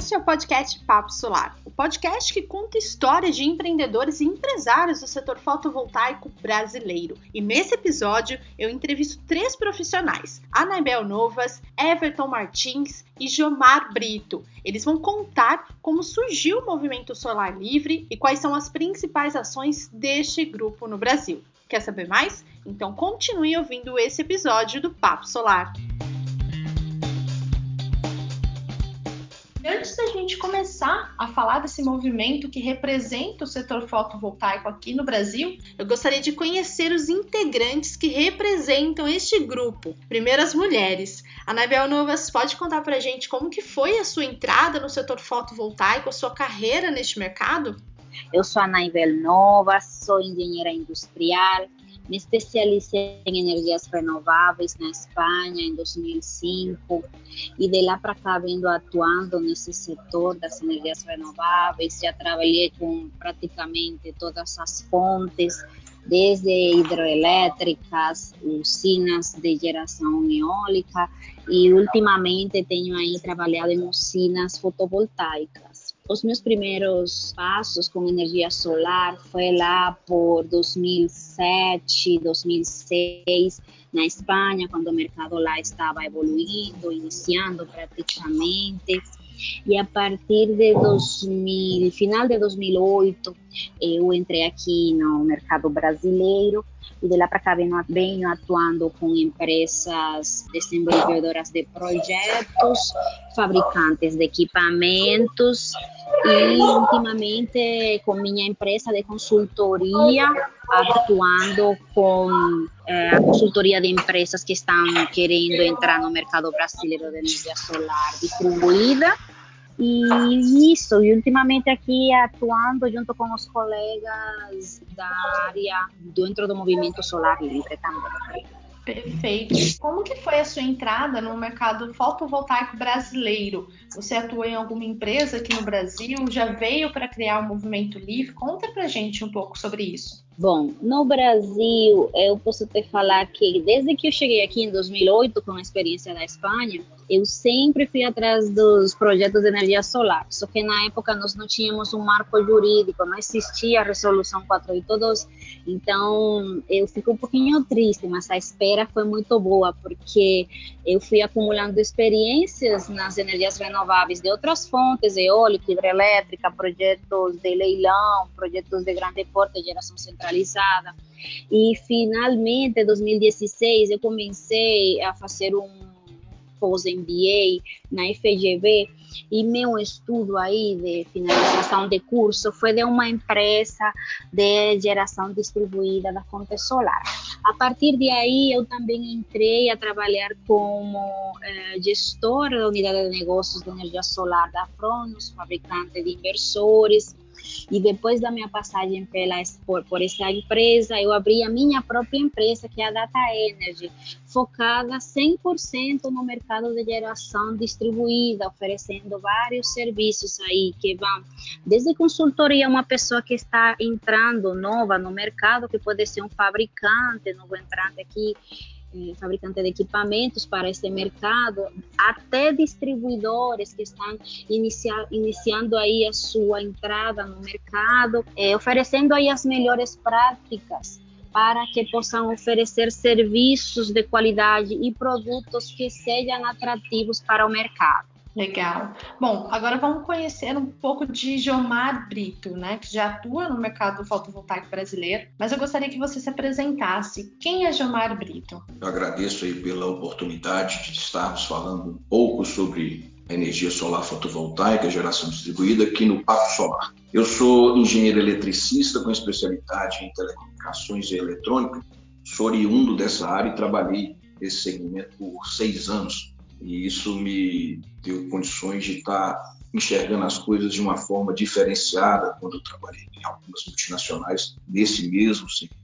Este é o podcast Papo Solar, o podcast que conta histórias de empreendedores e empresários do setor fotovoltaico brasileiro. E nesse episódio eu entrevisto três profissionais: Anabel Novas, Everton Martins e Jomar Brito. Eles vão contar como surgiu o movimento solar livre e quais são as principais ações deste grupo no Brasil. Quer saber mais? Então continue ouvindo esse episódio do Papo Solar. Antes da gente começar a falar desse movimento que representa o setor fotovoltaico aqui no Brasil, eu gostaria de conhecer os integrantes que representam este grupo. Primeiro as mulheres. Anabel Novas, pode contar pra gente como que foi a sua entrada no setor fotovoltaico, a sua carreira neste mercado? Eu sou a Anabel Novas, sou engenheira industrial, me especialicei em energias renováveis na Espanha em 2005 e de lá para cá venho atuando nesse setor das energias renováveis. Já trabalhei com praticamente todas as fontes, desde hidroelétricas, usinas de geração eólica e ultimamente tenho aí trabalhado em usinas fotovoltaicas. Os meus primeiros passos com energia solar foi lá por 2007, 2006, na Espanha, quando o mercado lá estava evoluindo, iniciando praticamente. E a partir de 2000, final de 2008, eu entrei aqui no mercado brasileiro e de lá para cá venho, venho atuando com empresas desenvolvedoras de projetos, fabricantes de equipamentos e ultimamente com minha empresa de consultoria, atuando com consultoria de empresas que estão querendo entrar no mercado brasileiro de energia solar distribuída. E isso, e ultimamente aqui atuando junto com os colegas da área dentro do movimento solar livre também. Perfeito. Como que foi a sua entrada no mercado fotovoltaico brasileiro? Você atua em alguma empresa aqui no Brasil? Já veio para criar o um movimento livre? Conta pra gente um pouco sobre isso. Bom, no Brasil, eu posso te falar que desde que eu cheguei aqui em 2008 com a experiência da Espanha, eu sempre fui atrás dos projetos de energia solar. Só que na época nós não tínhamos um marco jurídico, não existia a resolução 482. Então, eu fico um pouquinho triste, mas a espera foi muito boa, porque eu fui acumulando experiências nas energias renováveis de outras fontes, eólica, hidrelétrica, projetos de leilão, projetos de grande porte, geração central centralizada. E finalmente, em 2016, eu comecei a fazer um pós-MBA na FGV e meu estudo aí de finalização de curso foi de uma empresa de geração distribuída da fonte solar. A partir de aí, eu também entrei a trabalhar como eh, gestor da unidade de negócios de energia solar da Fronos, fabricante de inversores, e depois da minha passagem pela, por, por essa empresa, eu abri a minha própria empresa, que é a Data Energy, focada 100% no mercado de geração distribuída, oferecendo vários serviços aí que vão desde consultoria, uma pessoa que está entrando nova no mercado, que pode ser um fabricante, novo entrante aqui, fabricante de equipamentos para esse mercado, até distribuidores que estão inicia, iniciando aí a sua entrada no mercado, eh, oferecendo aí as melhores práticas para que possam oferecer serviços de qualidade e produtos que sejam atrativos para o mercado. Legal. Bom, agora vamos conhecer um pouco de Jomar Brito, né, que já atua no mercado fotovoltaico brasileiro, mas eu gostaria que você se apresentasse. Quem é Jomar Brito? Eu agradeço aí pela oportunidade de estarmos falando um pouco sobre energia solar fotovoltaica, geração distribuída aqui no Papo Solar. Eu sou engenheiro eletricista com especialidade em telecomunicações e eletrônica, sou oriundo dessa área e trabalhei nesse segmento por seis anos e isso me deu condições de estar enxergando as coisas de uma forma diferenciada quando eu trabalhei em algumas multinacionais nesse mesmo segmento.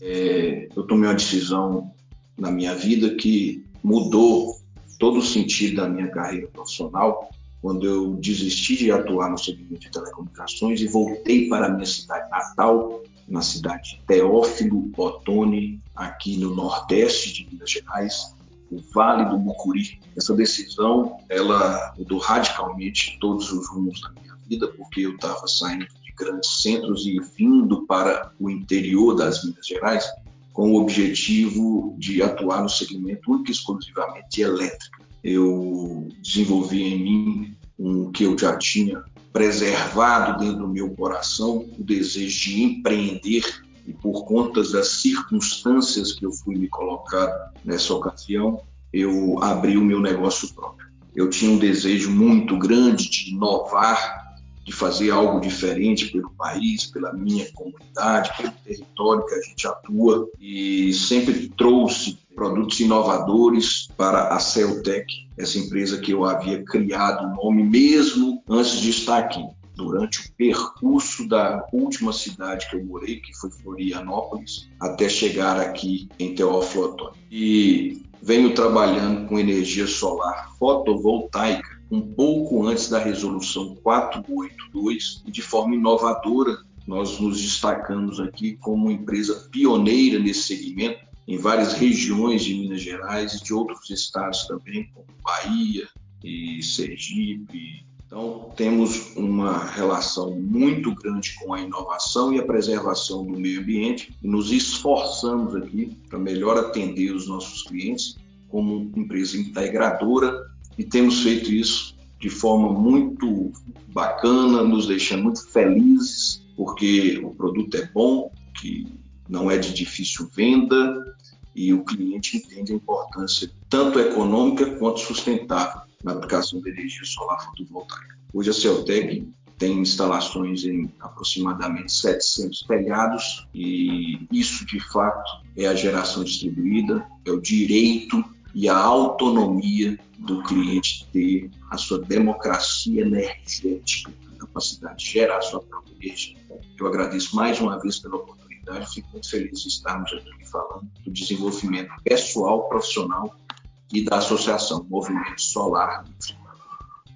É, eu tomei uma decisão na minha vida que mudou todo o sentido da minha carreira profissional quando eu desisti de atuar no segmento de telecomunicações e voltei para a minha cidade natal, na cidade de Teófilo Otoni, aqui no nordeste de Minas Gerais, o Vale do Mucuri. Essa decisão, ela mudou radicalmente todos os rumos da minha vida, porque eu estava saindo de grandes centros e vindo para o interior das Minas Gerais com o objetivo de atuar no segmento único e exclusivamente de elétrica. Eu desenvolvi em mim um que eu já tinha preservado dentro do meu coração, o desejo de empreender e por conta das circunstâncias que eu fui me colocar nessa ocasião, eu abri o meu negócio próprio. Eu tinha um desejo muito grande de inovar, de fazer algo diferente pelo país, pela minha comunidade, pelo território que a gente atua e sempre trouxe produtos inovadores para a Celtec, essa empresa que eu havia criado o nome mesmo antes de estar aqui durante o percurso da última cidade que eu morei, que foi Florianópolis, até chegar aqui em Teófilo Otoni. E venho trabalhando com energia solar fotovoltaica um pouco antes da resolução 482 e de forma inovadora nós nos destacamos aqui como empresa pioneira nesse segmento em várias regiões de Minas Gerais e de outros estados também, como Bahia e Sergipe, então, temos uma relação muito grande com a inovação e a preservação do meio ambiente e nos esforçamos aqui para melhor atender os nossos clientes como empresa integradora e temos feito isso de forma muito bacana, nos deixando muito felizes, porque o produto é bom, que não é de difícil venda e o cliente entende a importância tanto econômica quanto sustentável na aplicação de energia solar fotovoltaica. Hoje a Celtec tem instalações em aproximadamente 700 telhados e isso de fato é a geração distribuída, é o direito e a autonomia do cliente ter a sua democracia energética, a capacidade de gerar a sua própria energia. Eu agradeço mais uma vez pela oportunidade, fico muito feliz de estarmos aqui falando do desenvolvimento pessoal, profissional e da Associação Movimento Solar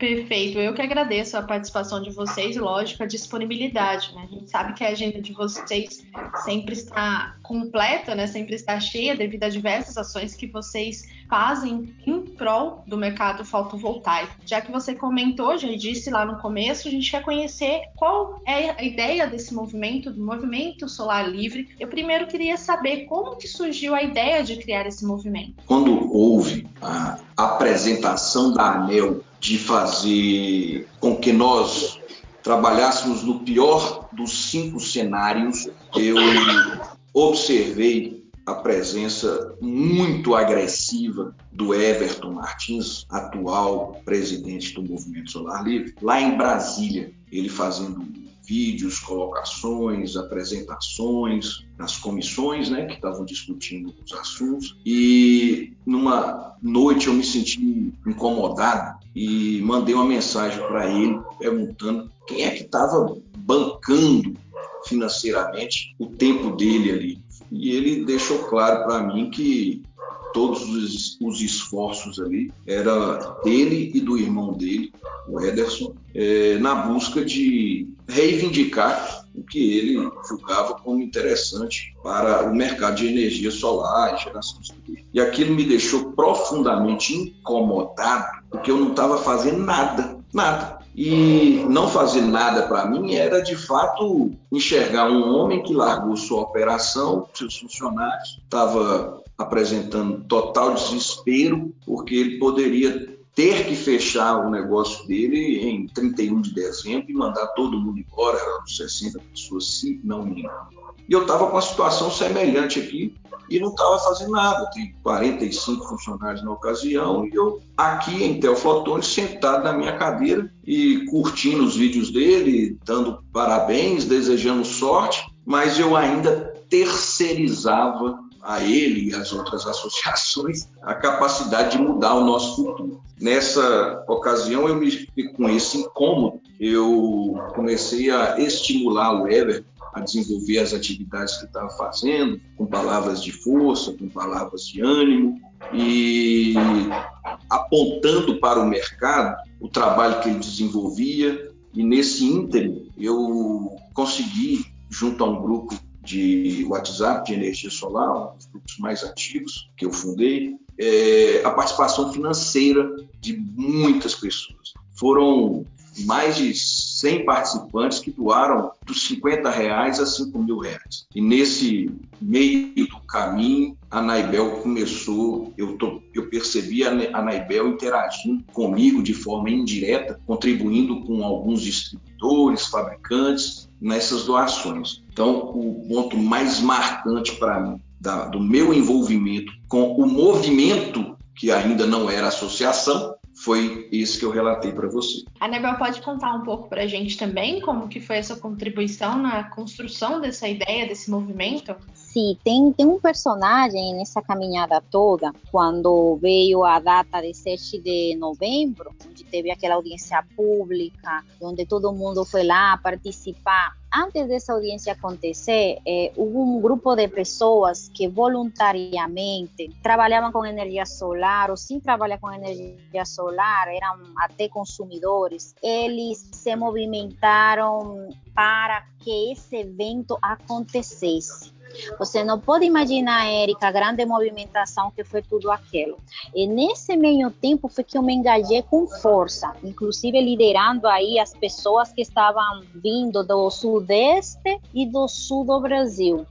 Perfeito, eu que agradeço a participação de vocês, lógico, a disponibilidade, né? A gente sabe que a agenda de vocês sempre está completa, né? Sempre está cheia devido a diversas ações que vocês fazem em prol do mercado fotovoltaico. Já que você comentou, já disse lá no começo, a gente quer conhecer qual é a ideia desse movimento, do movimento solar livre. Eu primeiro queria saber como que surgiu a ideia de criar esse movimento. Quando houve a apresentação da ANEL de fazer com que nós trabalhássemos no pior dos cinco cenários, eu observei a presença muito agressiva do Everton Martins, atual presidente do Movimento Solar Livre, lá em Brasília, ele fazendo vídeos, colocações, apresentações nas comissões, né, que estavam discutindo os assuntos. E numa noite eu me senti incomodado e mandei uma mensagem para ele perguntando quem é que estava bancando financeiramente o tempo dele ali. E ele deixou claro para mim que todos os, os, esforços ali era dele e do irmão dele, o Ederson, é, na busca de reivindicar o que ele julgava como interessante para o mercado de energia solar e geração energia. E aquilo me deixou profundamente incomodado, porque eu não estava fazendo nada, nada. E não fazer nada para mim era de fato enxergar um homem que largou sua operação, seus funcionários, estava apresentando total desespero, porque ele poderia ter que fechar o negócio dele em 31 de dezembro e mandar todo mundo embora, eram 60 pessoas, se não me engano. E eu estava com uma situação semelhante aqui e não estava fazendo nada. Tem 45 funcionários na ocasião e eu aqui em Teoflotone sentado na minha cadeira e curtindo os vídeos dele, dando parabéns, desejando sorte, mas eu ainda terceirizava a ele e às outras associações a capacidade de mudar o nosso futuro. Nessa ocasião, eu me com esse incômodo, eu comecei a estimular o Ever a desenvolver as atividades que estava fazendo, com palavras de força, com palavras de ânimo e apontando para o mercado o trabalho que ele desenvolvia. E nesse ínterim, eu consegui, junto a um grupo de WhatsApp de energia solar, um dos grupos mais ativos que eu fundei, é, a participação financeira de muitas pessoas. Foram mais de 100 participantes que doaram dos 50 reais a 5 mil reais. E nesse meio do caminho, a Naibel começou, eu, tô, eu percebi a Naibel interagindo comigo de forma indireta, contribuindo com alguns distribuidores, fabricantes nessas doações. Então, o ponto mais marcante para mim da, do meu envolvimento com o movimento, que ainda não era associação, foi isso que eu relatei para você. A Nebel pode contar um pouco para a gente também como que foi a sua contribuição na construção dessa ideia, desse movimento? Sim, tem, tem um personagem nessa caminhada toda, quando veio a data de 7 de novembro, onde teve aquela audiência pública, onde todo mundo foi lá participar antes dessa audiência acontecer, eh, houve um grupo de pessoas que voluntariamente trabalhavam com energia solar ou sim trabalham com energia solar, eram até consumidores. Eles se movimentaram para que esse evento acontecesse. Você não pode imaginar, Érica, a grande movimentação que foi tudo aquilo. E nesse meio tempo foi que eu me engajei com força, inclusive liderando aí as pessoas que estavam vindo do sudeste e do sul do Brasil.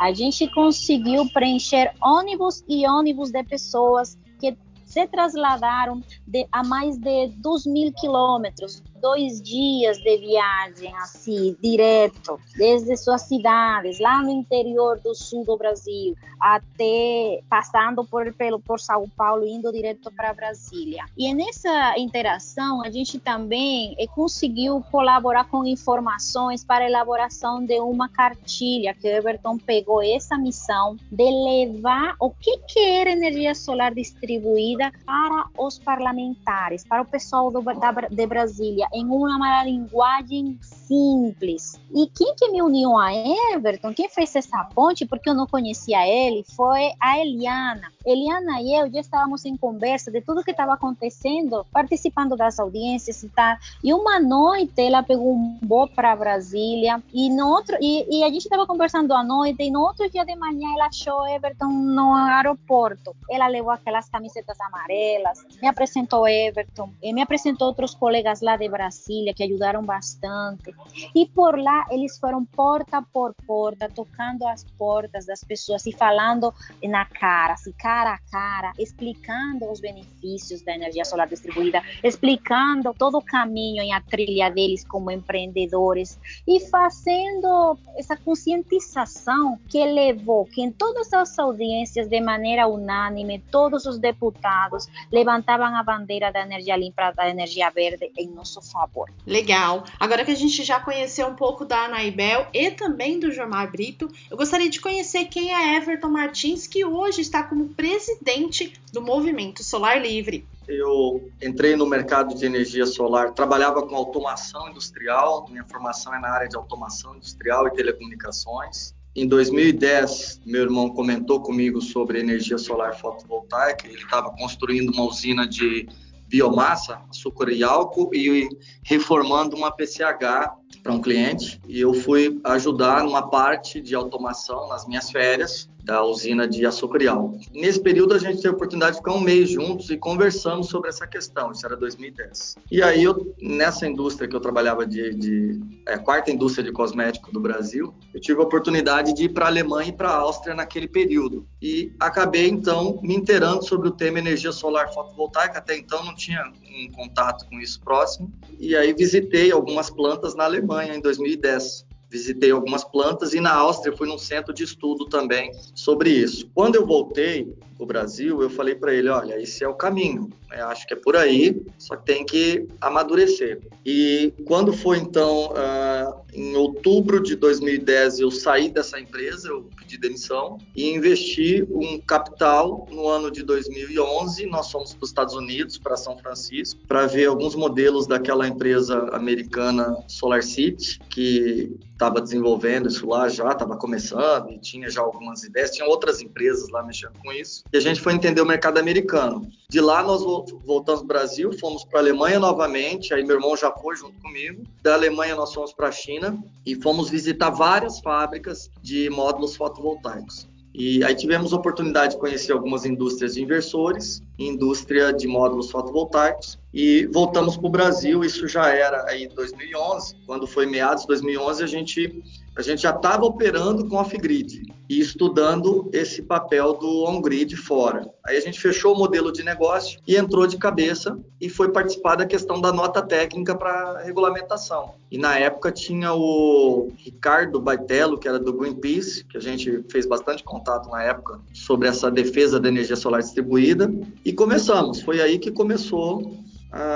A gente conseguiu preencher ônibus e ônibus de pessoas que se trasladaram de, a mais de 2 mil quilômetros dois dias de viagem, assim, direto, desde suas cidades, lá no interior do sul do Brasil, até passando por, pelo, por São Paulo, indo direto para Brasília. E nessa interação, a gente também eh, conseguiu colaborar com informações para a elaboração de uma cartilha que o Everton pegou essa missão de levar o que, que era energia solar distribuída para os parlamentares, para o pessoal do, da, de Brasília, em uma linguagem simples. E quem que me uniu a Everton, quem fez essa ponte, porque eu não conhecia ele, foi a Eliana. Eliana e eu já estávamos em conversa de tudo que estava acontecendo, participando das audiências e tal. E uma noite ela pegou um voo para Brasília e no outro e, e a gente estava conversando à noite e no outro dia de manhã ela achou Everton no aeroporto. Ela levou aquelas camisetas amarelas, me apresentou Everton, me apresentou outros colegas lá de Brasília que ajudaram bastante. E por lá eles foram porta por porta, tocando as portas das pessoas e falando na cara, assim, cara a cara, explicando os benefícios da energia solar distribuída, explicando todo o caminho e a trilha deles como empreendedores e fazendo essa conscientização que levou que em todas as audiências, de maneira unânime, todos os deputados levantavam a bandeira da energia limpa, da energia verde em nosso favor. Legal. Agora que a gente já conheceu um pouco da Anaibel e também do Jomar Brito, eu gostaria de conhecer quem é Everton Martins, que hoje está como presidente do Movimento Solar Livre. Eu entrei no mercado de energia solar, trabalhava com automação industrial, minha formação é na área de automação industrial e telecomunicações. Em 2010, meu irmão comentou comigo sobre energia solar fotovoltaica. Ele estava construindo uma usina de biomassa, açúcar e álcool, e reformando uma PCH para um cliente. E eu fui ajudar numa parte de automação nas minhas férias da usina de álcool. Nesse período a gente teve a oportunidade de ficar um mês juntos e conversamos sobre essa questão, isso era 2010. E aí eu, nessa indústria que eu trabalhava de, de é, quarta indústria de cosmético do Brasil, eu tive a oportunidade de ir para a Alemanha e para a Áustria naquele período. E acabei então me inteirando sobre o tema energia solar fotovoltaica, até então não tinha um contato com isso próximo. E aí visitei algumas plantas na Alemanha em 2010 visitei algumas plantas e na Áustria fui num centro de estudo também sobre isso. Quando eu voltei o Brasil, eu falei para ele, olha, esse é o caminho, né? acho que é por aí, só que tem que amadurecer. E quando foi então uh, em outubro de 2010 eu saí dessa empresa, eu pedi demissão e investi um capital no ano de 2011. Nós fomos para os Estados Unidos, para São Francisco, para ver alguns modelos daquela empresa americana Solar City que estava desenvolvendo isso lá já, estava começando e tinha já algumas ideias, tinha outras empresas lá mexendo com isso. E a gente foi entender o mercado americano. De lá nós voltamos para o Brasil, fomos para a Alemanha novamente, aí meu irmão já foi junto comigo. Da Alemanha nós fomos para a China e fomos visitar várias fábricas de módulos fotovoltaicos. E aí tivemos a oportunidade de conhecer algumas indústrias de inversores, indústria de módulos fotovoltaicos, e voltamos para o Brasil. Isso já era aí 2011, quando foi meados de 2011, a gente a gente já estava operando com off-grid e estudando esse papel do on-grid fora. Aí a gente fechou o modelo de negócio e entrou de cabeça e foi participar da questão da nota técnica para regulamentação. E na época tinha o Ricardo Baitello, que era do Greenpeace, que a gente fez bastante contato na época sobre essa defesa da energia solar distribuída e começamos. Foi aí que começou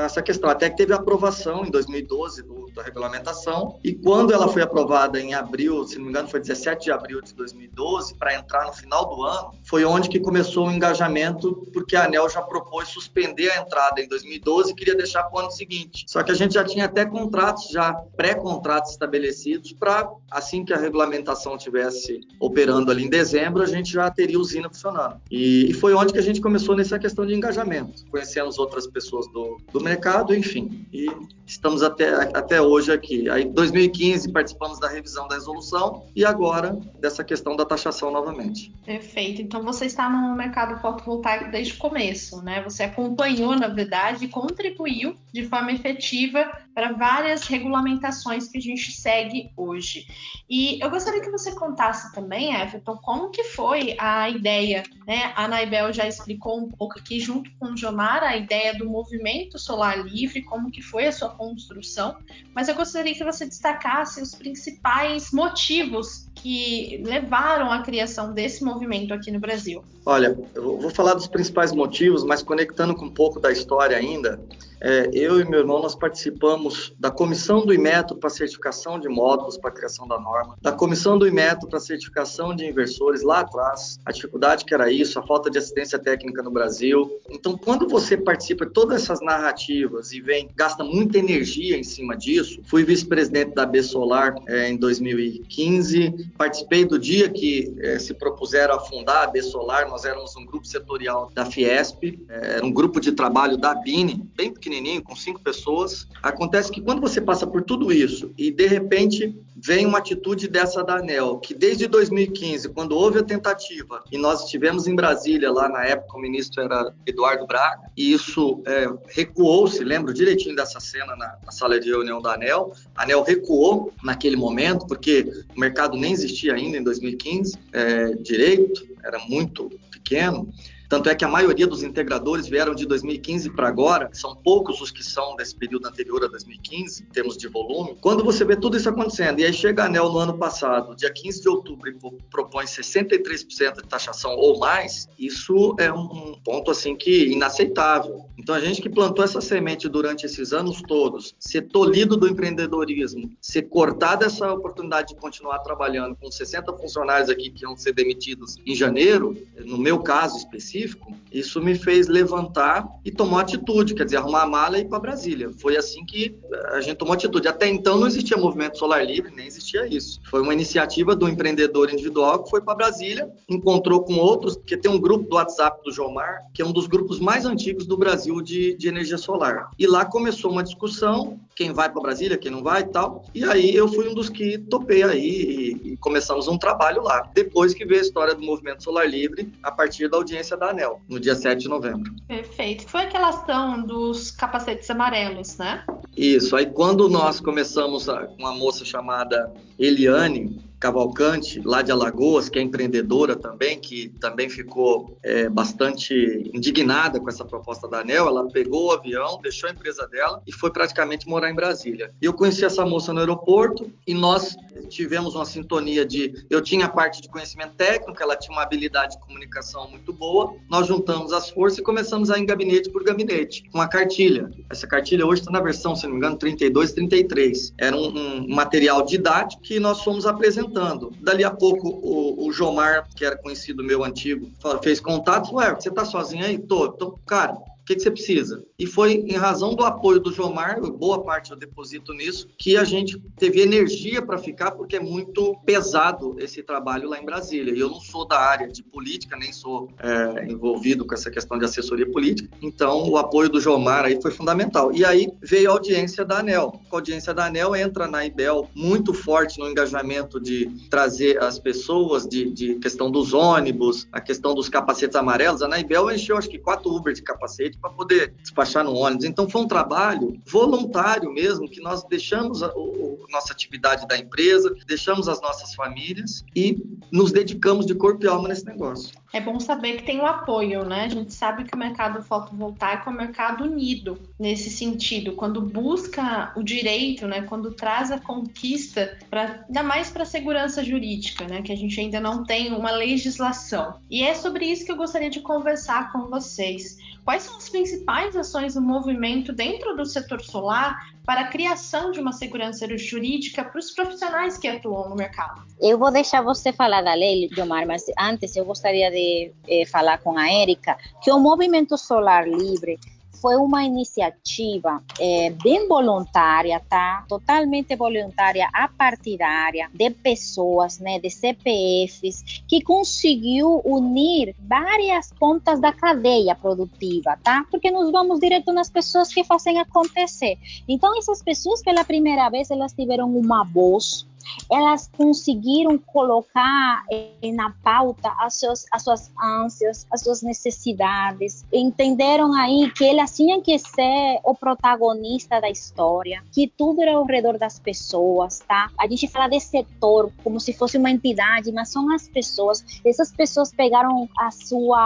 essa questão. Até que teve aprovação em 2012 do, da regulamentação, e quando ela foi aprovada em abril, se não me engano, foi 17 de abril de 2012, para entrar no final do ano, foi onde que começou o engajamento, porque a ANEL já propôs suspender a entrada em 2012 e queria deixar para o ano seguinte. Só que a gente já tinha até contratos, já pré-contratos estabelecidos, para assim que a regulamentação tivesse operando ali em dezembro, a gente já teria usina funcionando. E, e foi onde que a gente começou nessa questão de engajamento. Conhecemos outras pessoas do, do mercado, enfim. E estamos até, até hoje aqui. Aí, em 2015, participamos da revisão da resolução e agora dessa questão da taxação novamente. Perfeito. Então, você está no mercado fotovoltaico desde o começo, né? Você acompanhou, na verdade, e contribuiu de forma efetiva para várias regulamentações que a gente segue hoje. E eu gostaria que você contasse também, Everton, como que foi a ideia, né? A Naibel já explicou um pouco aqui, junto com o Jomar, a ideia do movimento solar livre, como que foi a sua construção, mas eu gostaria que você destacasse os principais motivos que levaram à criação desse movimento aqui no Brasil. Olha, eu vou falar dos principais motivos, mas conectando com um pouco da história ainda, é, eu e meu irmão nós participamos da comissão do IMETO para certificação de módulos para criação da norma, da comissão do IMETO para certificação de inversores lá atrás, a dificuldade que era isso, a falta de assistência técnica no Brasil. Então, quando você participa de todas essas narrativas e vem, gasta muita energia em cima disso, fui vice-presidente da B Solar é, em 2015, participei do dia que é, se propuseram a fundar a B Solar, nós éramos um grupo setorial da Fiesp, é, era um grupo de trabalho da Bini, bem pequeno pequenininho, com cinco pessoas. Acontece que quando você passa por tudo isso e de repente vem uma atitude dessa da ANEL, que desde 2015, quando houve a tentativa, e nós estivemos em Brasília, lá na época o ministro era Eduardo Braga, e isso é, recuou-se, lembro direitinho dessa cena na, na, sala de reunião da ANEL, a ANEL recuou naquele momento, porque o mercado nem existia ainda em 2015, é, direito, era muito pequeno, tanto é que a maioria dos integradores vieram de 2015 para agora, são poucos os que são desse período anterior a 2015, em termos de volume. Quando você vê tudo isso acontecendo, e aí chega a ANEL no ano passado, dia 15 de outubro, e propõe 63% de taxação ou mais, isso é um ponto assim que inaceitável. Então a gente que plantou essa semente durante esses anos todos, ser tolhido do empreendedorismo, ser cortada essa oportunidade de continuar trabalhando com 60 funcionários aqui que iam ser demitidos em janeiro, no meu caso específico, específico, isso me fez levantar e tomar atitude, quer dizer, arrumar a mala e ir para Brasília. Foi assim que a gente tomou atitude. Até então não existia movimento solar livre, nem existia isso. Foi uma iniciativa do empreendedor individual que foi para Brasília, encontrou com outros, porque tem um grupo do WhatsApp do Jomar, que é um dos grupos mais antigos do Brasil de, de energia solar. E lá começou uma discussão, quem vai para Brasília, quem não vai e tal. E aí eu fui um dos que topei aí e, e começamos um trabalho lá. Depois que veio a história do movimento solar livre, a partir da audiência da ANEL, no dia 7 de novembro. Perfeito. Foi aquela ação dos capacetes amarelos, né? Isso. Aí quando nós começamos com uma moça chamada Eliane, Cavalcante, lá de Alagoas, que é empreendedora também, que também ficou é, bastante indignada com essa proposta da ANEL. Ela pegou o avião, deixou a empresa dela e foi praticamente morar em Brasília. Eu conheci essa moça no aeroporto e nós tivemos uma sintonia de. Eu tinha a parte de conhecimento técnico, ela tinha uma habilidade de comunicação muito boa. Nós juntamos as forças e começamos a ir em gabinete por gabinete, com a cartilha. Essa cartilha hoje está na versão, se não me engano, 32, 33. Era um, um material didático que nós fomos apresentando comentando. Dali a pouco, o, o Jomar, que era conhecido meu antigo, fez contato, falou, você tá sozinho aí? Tô. Então, cara, que, que você precisa? E foi em razão do apoio do Jomar, boa parte eu deposito nisso, que a gente teve energia para ficar, porque é muito pesado esse trabalho lá em Brasília. E eu não sou da área de política, nem sou é, envolvido com essa questão de assessoria política, então o apoio do Jomar aí foi fundamental. E aí veio a audiência da ANEL. A audiência da ANEL entra na IBEL muito forte no engajamento de trazer as pessoas, de, de questão dos ônibus, a questão dos capacetes amarelos. A Anaibel encheu acho que quatro Uber de capacete para poder despachar no ônibus. Então foi um trabalho voluntário mesmo, que nós deixamos a, a, a nossa atividade da empresa, deixamos as nossas famílias e nos dedicamos de corpo e alma nesse negócio. É bom saber que tem o apoio, né? A gente sabe que o mercado fotovoltaico é um mercado unido nesse sentido, quando busca o direito, né? Quando traz a conquista, pra, ainda mais para a segurança jurídica, né? Que a gente ainda não tem uma legislação. E é sobre isso que eu gostaria de conversar com vocês. Quais são as principais ações do movimento dentro do setor solar para a criação de uma segurança jurídica para os profissionais que atuam no mercado? Eu vou deixar você falar da lei, Jomar, mas antes eu gostaria de eh, falar com a Érica que o movimento solar livre foi uma iniciativa é, bem voluntária, tá? Totalmente voluntária, apartidária, de pessoas, né, de CPFs, que conseguiu unir várias pontas da cadeia produtiva, tá? Porque nós vamos direto nas pessoas que fazem acontecer. Então, essas pessoas, pela primeira vez, elas tiveram uma voz, elas conseguiram colocar eh, na pauta as suas, as suas ânsias, as suas necessidades, entenderam aí que elas tinham que ser o protagonista da história, que tudo era ao redor das pessoas, tá? A gente fala de setor como se fosse uma entidade, mas são as pessoas. Essas pessoas pegaram a sua,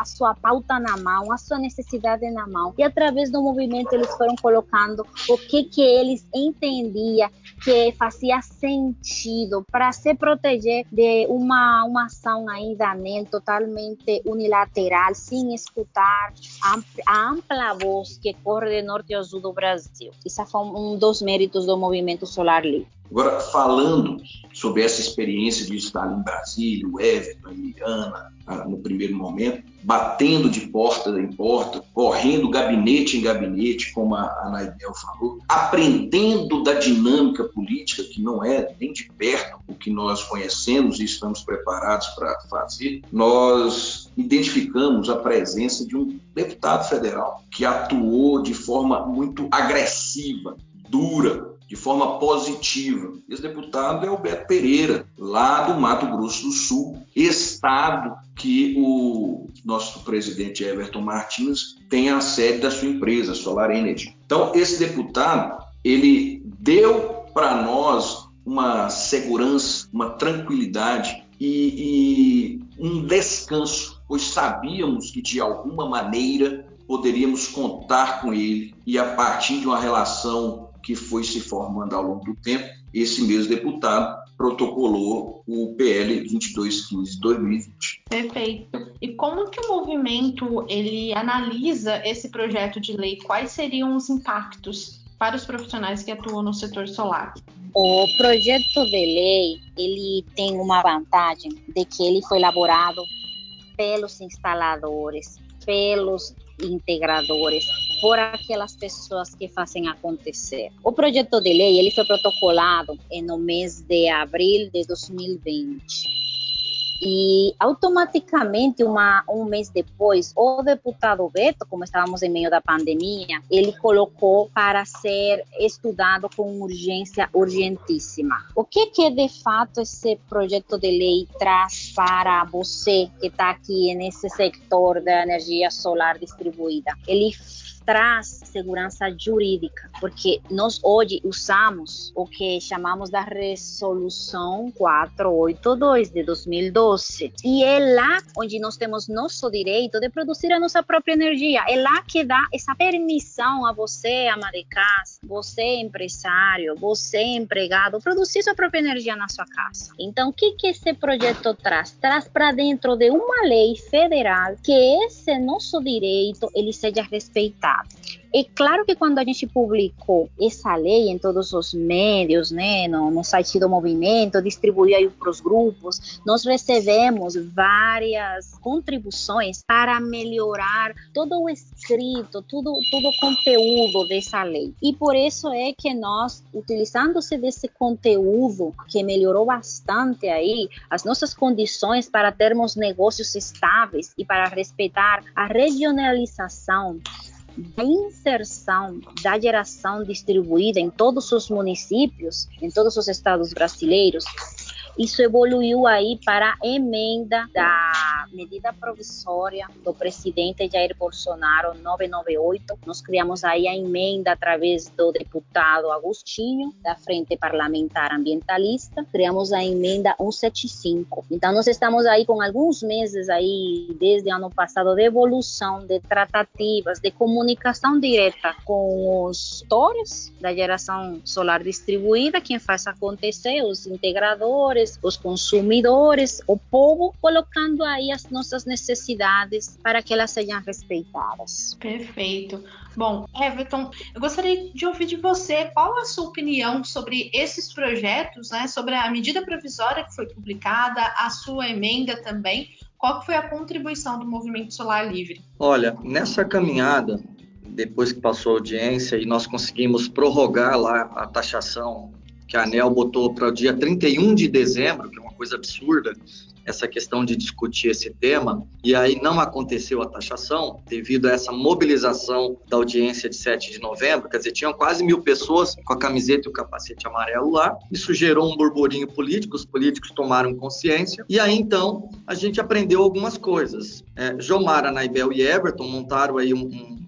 a sua pauta na mão, a sua necessidade na mão, e através do movimento eles foram colocando o que que eles entendiam que fazia sentido sentido para se proteger de uma, uma ação ainda nem totalmente unilateral, sem escutar a ampla voz que corre de norte a sul do Brasil. Isso foi um dos méritos do movimento Solar Livre. Agora, falando sobre essa experiência de estar em Brasília, o Everton, a Liliana, no primeiro momento, batendo de porta em porta, correndo gabinete em gabinete, como a Naibel falou, aprendendo da dinâmica política, que não é nem de perto o que nós conhecemos e estamos preparados para fazer, nós identificamos a presença de um deputado federal que atuou de forma muito agressiva, dura, de forma positiva. Esse deputado é o Beto Pereira, lá do Mato Grosso do Sul, estado que o nosso presidente Everton Martins tem a sede da sua empresa, Solar Energy. Então, esse deputado, ele deu para nós uma segurança, uma tranquilidade e, e um descanso, pois sabíamos que de alguma maneira poderíamos contar com ele e a partir de uma relação que foi se formando ao longo do tempo, esse mesmo deputado protocolou o PL 2215 2020. Perfeito. E como que o movimento ele analisa esse projeto de lei? Quais seriam os impactos para os profissionais que atuam no setor solar? O projeto de lei ele tem uma vantagem de que ele foi elaborado pelos instaladores, pelos integradores, por aquelas pessoas que fazem acontecer. O projeto de lei ele foi protocolado no mês de abril de 2020 e automaticamente, uma, um mês depois, o deputado Beto, como estávamos em meio da pandemia, ele colocou para ser estudado com urgência urgentíssima. O que que de fato esse projeto de lei traz para você que está aqui nesse sector da energia solar distribuída? Ele traz segurança jurídica, porque nós hoje usamos o que chamamos da Resolução 482 de 2012. E é lá onde nós temos nosso direito de produzir a nossa própria energia. É lá que dá essa permissão a você, ama de casa, você, empresário, você, empregado, produzir sua própria energia na sua casa. Então, o que, que esse projeto traz? Traz para dentro de uma lei federal que esse nosso direito ele seja respeitado. É claro que quando a gente publicou essa lei em todos os médios, né, no, no site do movimento, distribuiu aí para os grupos, nós recebemos várias contribuições para melhorar todo o escrito, tudo, todo o conteúdo dessa lei. E por isso é que nós, utilizando-se desse conteúdo que melhorou bastante aí as nossas condições para termos negócios estáveis e para respeitar a regionalização da inserção da geração distribuída em todos os municípios, em todos os estados brasileiros, isso evoluiu aí para a emenda da medida provisória do presidente Jair Bolsonaro 998. Nós criamos aí a emenda através do deputado Agostinho, da Frente Parlamentar Ambientalista. Criamos a emenda 175. Então nós estamos aí com alguns meses aí desde o ano passado de evolução de tratativas, de comunicação direta com os setores da geração solar distribuída, quem faz acontecer, os integradores os consumidores, o povo, colocando aí as nossas necessidades para que elas sejam respeitadas. Perfeito. Bom, Everton, eu gostaria de ouvir de você qual a sua opinião sobre esses projetos, né, sobre a medida provisória que foi publicada, a sua emenda também. Qual foi a contribuição do Movimento Solar Livre? Olha, nessa caminhada, depois que passou a audiência e nós conseguimos prorrogar lá a taxação que a ANEL botou para o dia 31 de dezembro, que é uma coisa absurda, essa questão de discutir esse tema, e aí não aconteceu a taxação, devido a essa mobilização da audiência de 7 de novembro, quer dizer, tinham quase mil pessoas com a camiseta e o capacete amarelo lá, isso gerou um burburinho político, os políticos tomaram consciência, e aí então a gente aprendeu algumas coisas. É, Jomara, Naibel e Everton montaram aí um, um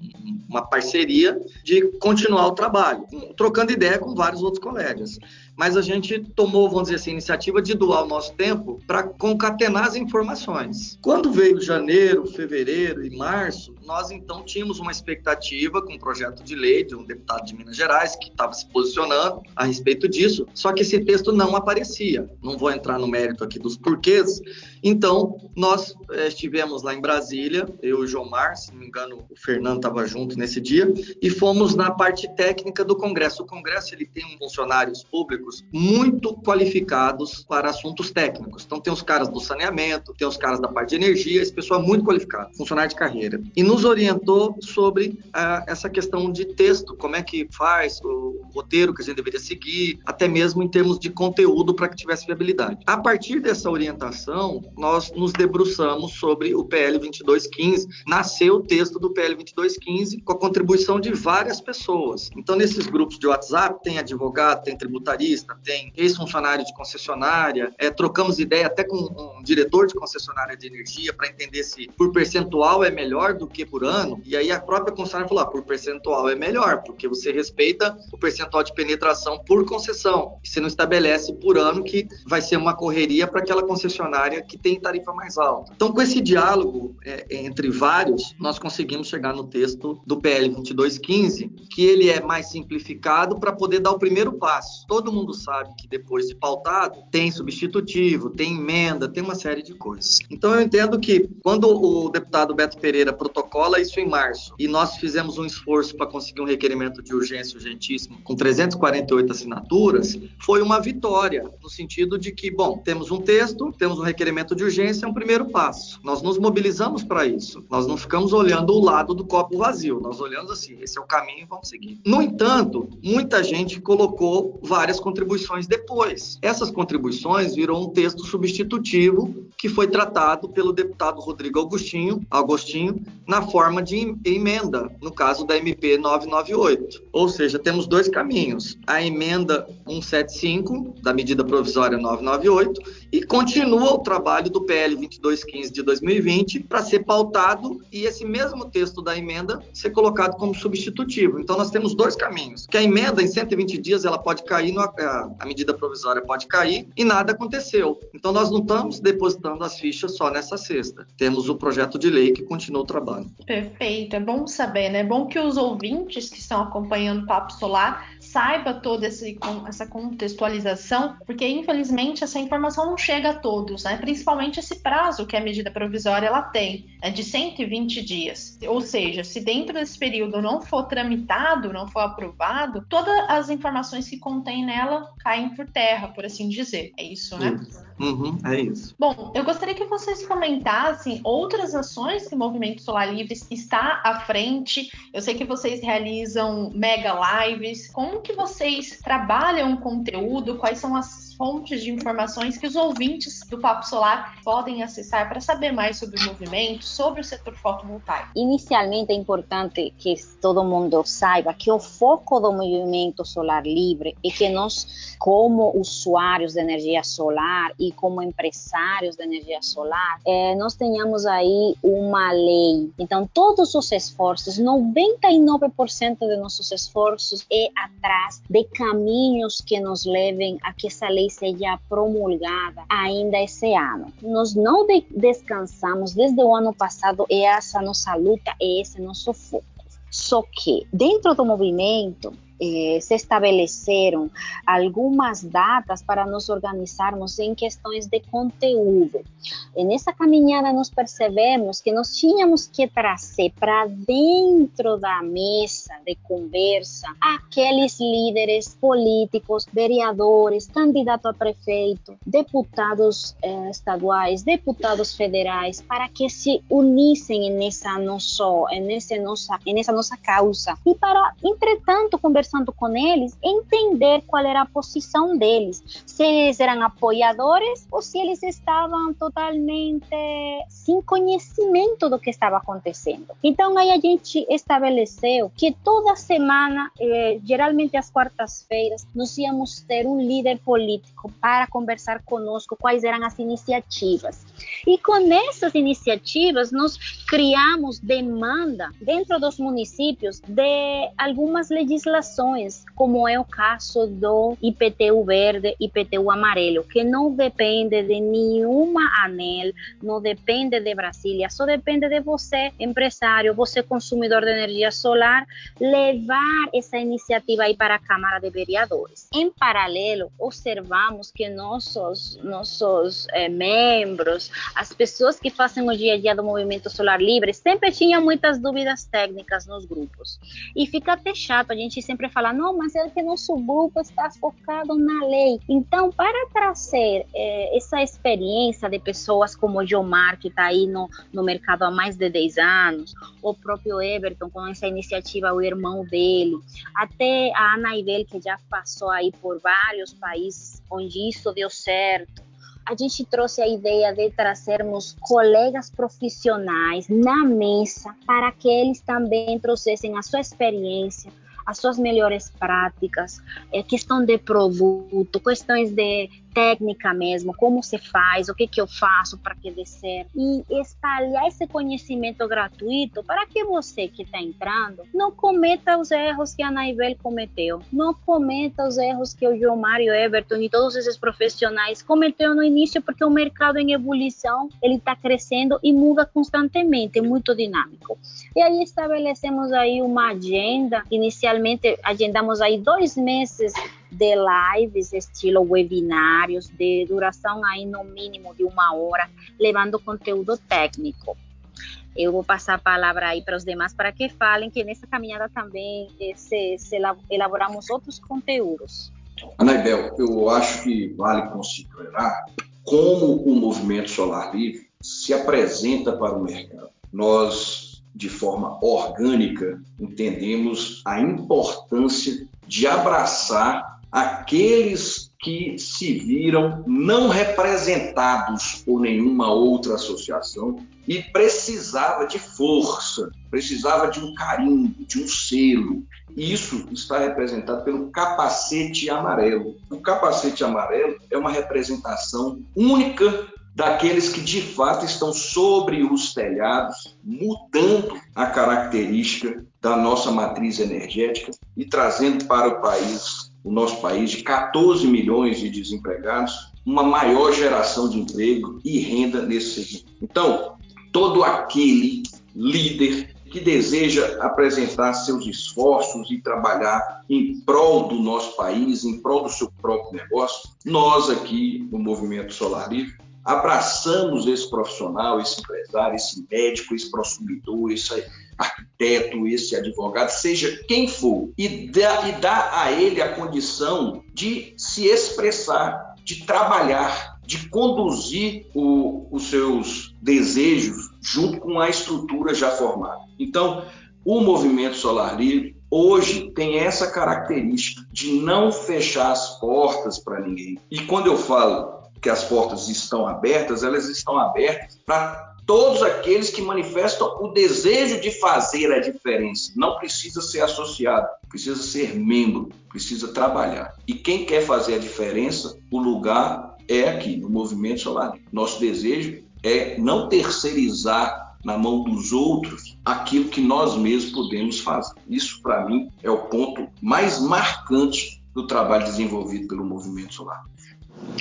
uma parceria de continuar o trabalho, trocando ideia com vários outros colegas mas a gente tomou, vamos dizer assim, a iniciativa de doar o nosso tempo para concatenar as informações. Quando veio janeiro, fevereiro e março, nós então tínhamos uma expectativa com um projeto de lei de um deputado de Minas Gerais que estava se posicionando a respeito disso, só que esse texto não aparecia. Não vou entrar no mérito aqui dos porquês. Então, nós é, estivemos lá em Brasília, eu e o Jomar, se não me engano, o Fernando estava junto nesse dia, e fomos na parte técnica do Congresso. O Congresso ele tem funcionários públicos técnicos muito qualificados para assuntos técnicos. Então, tem os caras do saneamento, tem os caras da parte de energia, esse pessoal é muito qualificado, funcionário de carreira. E nos orientou sobre uh, essa questão de texto, como é que faz, o roteiro que a gente deveria seguir, até mesmo em termos de conteúdo para que tivesse viabilidade. A partir dessa orientação, nós nos debruçamos sobre o PL 2215. Nasceu o texto do PL 2215 com a contribuição de várias pessoas. Então, nesses grupos de WhatsApp, tem advogado, tem tributarista, tem ex-funcionário de concessionária, é, trocamos ideia até com um diretor de concessionária de energia para entender se por percentual é melhor do que por ano. E aí a própria concessionária falou: ah, por percentual é melhor, porque você respeita o percentual de penetração por concessão. Você não estabelece por ano que vai ser uma correria para aquela concessionária que tem tarifa mais alta. Então, com esse diálogo é, entre vários, nós conseguimos chegar no texto do PL 2215, que ele é mais simplificado para poder dar o primeiro passo. Todo mundo mundo sabe que depois de pautado tem substitutivo, tem emenda, tem uma série de coisas. Então eu entendo que quando o deputado Beto Pereira protocola isso em março e nós fizemos um esforço para conseguir um requerimento de urgência urgentíssimo com 348 assinaturas, foi uma vitória no sentido de que, bom, temos um texto, temos um requerimento de urgência, é um primeiro passo. Nós nos mobilizamos para isso. Nós não ficamos olhando o lado do copo vazio, nós olhamos assim, esse é o caminho, vamos seguir. No entanto, muita gente colocou várias contribuições contribuições depois. Essas contribuições viram um texto substitutivo que foi tratado pelo deputado Rodrigo Agostinho, Agostinho na forma de emenda, no caso da MP 998. Ou seja, temos dois caminhos: a emenda 175 da medida provisória 998 e continua o trabalho do PL 2215 de 2020 para ser pautado e esse mesmo texto da emenda ser colocado como substitutivo. Então nós temos dois caminhos: que a emenda em 120 dias ela pode cair no, a medida provisória pode cair e nada aconteceu. Então nós não estamos depositando as fichas só nessa sexta. Temos o projeto de lei que continua o trabalho. Perfeito, é bom saber, né? É bom que os ouvintes que estão acompanhando o Papo Solar saiba toda essa contextualização, porque infelizmente essa informação não chega a todos, né? Principalmente esse prazo que a medida provisória ela tem, é de 120 dias. Ou seja, se dentro desse período não for tramitado, não for aprovado, todas as informações que contém nela caem por terra, por assim dizer. É isso, né? Uhum, é isso. Bom, eu gostaria que vocês comentassem outras ações que o Movimento Solar Livre está à frente. Eu sei que vocês realizam mega lives. Como que vocês trabalham o conteúdo? Quais são as fontes de informações que os ouvintes do Papo Solar podem acessar para saber mais sobre o movimento, sobre o setor fotovoltaico? Inicialmente é importante que todo mundo saiba que o foco do movimento solar livre é que nós, como usuários de energia solar e como empresários de energia solar, é, nós tenhamos aí uma lei. Então, todos os esforços, 99% de nossos esforços é atrás de caminhos que nos levem a que essa lei seja promulgada ainda esse ano. Nós não de descansamos desde o ano passado, e essa nossa luta, é esse nosso foco. Só que dentro do movimento eh, se estabeleceram algumas datas para nos organizarmos em questões de conteúdo. E nessa caminhada nós percebemos que nós tínhamos que trazer para dentro da mesa de conversa aqueles líderes políticos, vereadores, candidatos a prefeito, deputados eh, estaduais, deputados federais, para que se unissem nessa nossa, nessa nossa, nessa nossa causa e para, entretanto, conversar conversando com eles, entender qual era a posição deles, se eles eram apoiadores ou se eles estavam totalmente sem conhecimento do que estava acontecendo. Então aí a gente estabeleceu que toda semana, eh, geralmente às quartas-feiras, nós íamos ter um líder político para conversar conosco quais eram as iniciativas. E com essas iniciativas nós criamos demanda dentro dos municípios de algumas legislações como é o caso do IPTU verde, IPTU amarelo, que não depende de nenhuma ANEL, não depende de Brasília, só depende de você, empresário, você consumidor de energia solar, levar essa iniciativa aí para a Câmara de Vereadores. Em paralelo, observamos que nossos, nossos eh, membros, as pessoas que fazem o dia a dia do Movimento Solar Livre, sempre tinham muitas dúvidas técnicas nos grupos. E fica até chato, a gente sempre sempre fala, não, mas é que nosso grupo está focado na lei. Então, para trazer é, essa experiência de pessoas como o Gilmar, que está aí no, no mercado há mais de 10 anos, o próprio Everton, com essa iniciativa, o irmão dele, até a Ana Ibel, que já passou aí por vários países onde isso deu certo, a gente trouxe a ideia de trazermos colegas profissionais na mesa para que eles também trouxessem a sua experiência, as suas melhores práticas, é, questão de produto, questões de técnica mesmo, como se faz, o que, que eu faço para que dê certo. E espalhar esse conhecimento gratuito para que você que está entrando não cometa os erros que a Naivel cometeu, não cometa os erros que o João Mário Everton e todos esses profissionais cometeram no início, porque o mercado em ebulição ele está crescendo e muda constantemente, é muito dinâmico. E aí estabelecemos aí uma agenda, inicialmente agendamos aí dois meses de lives, estilo webinários, de duração aí no mínimo de uma hora, levando conteúdo técnico. Eu vou passar a palavra aí para os demais para que falem que nessa caminhada também eh, se, se elaboramos outros conteúdos. Anaibel, eu acho que vale considerar como o movimento solar livre se apresenta para o mercado. Nós, de forma orgânica, entendemos a importância de abraçar aqueles que se viram não representados por nenhuma outra associação e precisava de força, precisava de um carinho, de um selo. Isso está representado pelo capacete amarelo. O capacete amarelo é uma representação única daqueles que de fato estão sobre os telhados, mudando a característica da nossa matriz energética e trazendo para o país o nosso país de 14 milhões de desempregados, uma maior geração de emprego e renda nesse segmento. Então, todo aquele líder que deseja apresentar seus esforços e trabalhar em prol do nosso país, em prol do seu próprio negócio, nós aqui no Movimento Solar Livre abraçamos esse profissional, esse empresário, esse médico, esse consumidor, esse arquiteto, esse advogado, seja quem for, e dá, e dá a ele a condição de se expressar, de trabalhar, de conduzir o, os seus desejos junto com a estrutura já formada. Então, o movimento Solar Livre hoje tem essa característica de não fechar as portas para ninguém. E quando eu falo que as portas estão abertas, elas estão abertas para todos aqueles que manifestam o desejo de fazer a diferença. Não precisa ser associado, precisa ser membro, precisa trabalhar. E quem quer fazer a diferença, o lugar é aqui, no Movimento Solar. Nosso desejo é não terceirizar na mão dos outros aquilo que nós mesmos podemos fazer. Isso, para mim, é o ponto mais marcante do trabalho desenvolvido pelo Movimento Solar.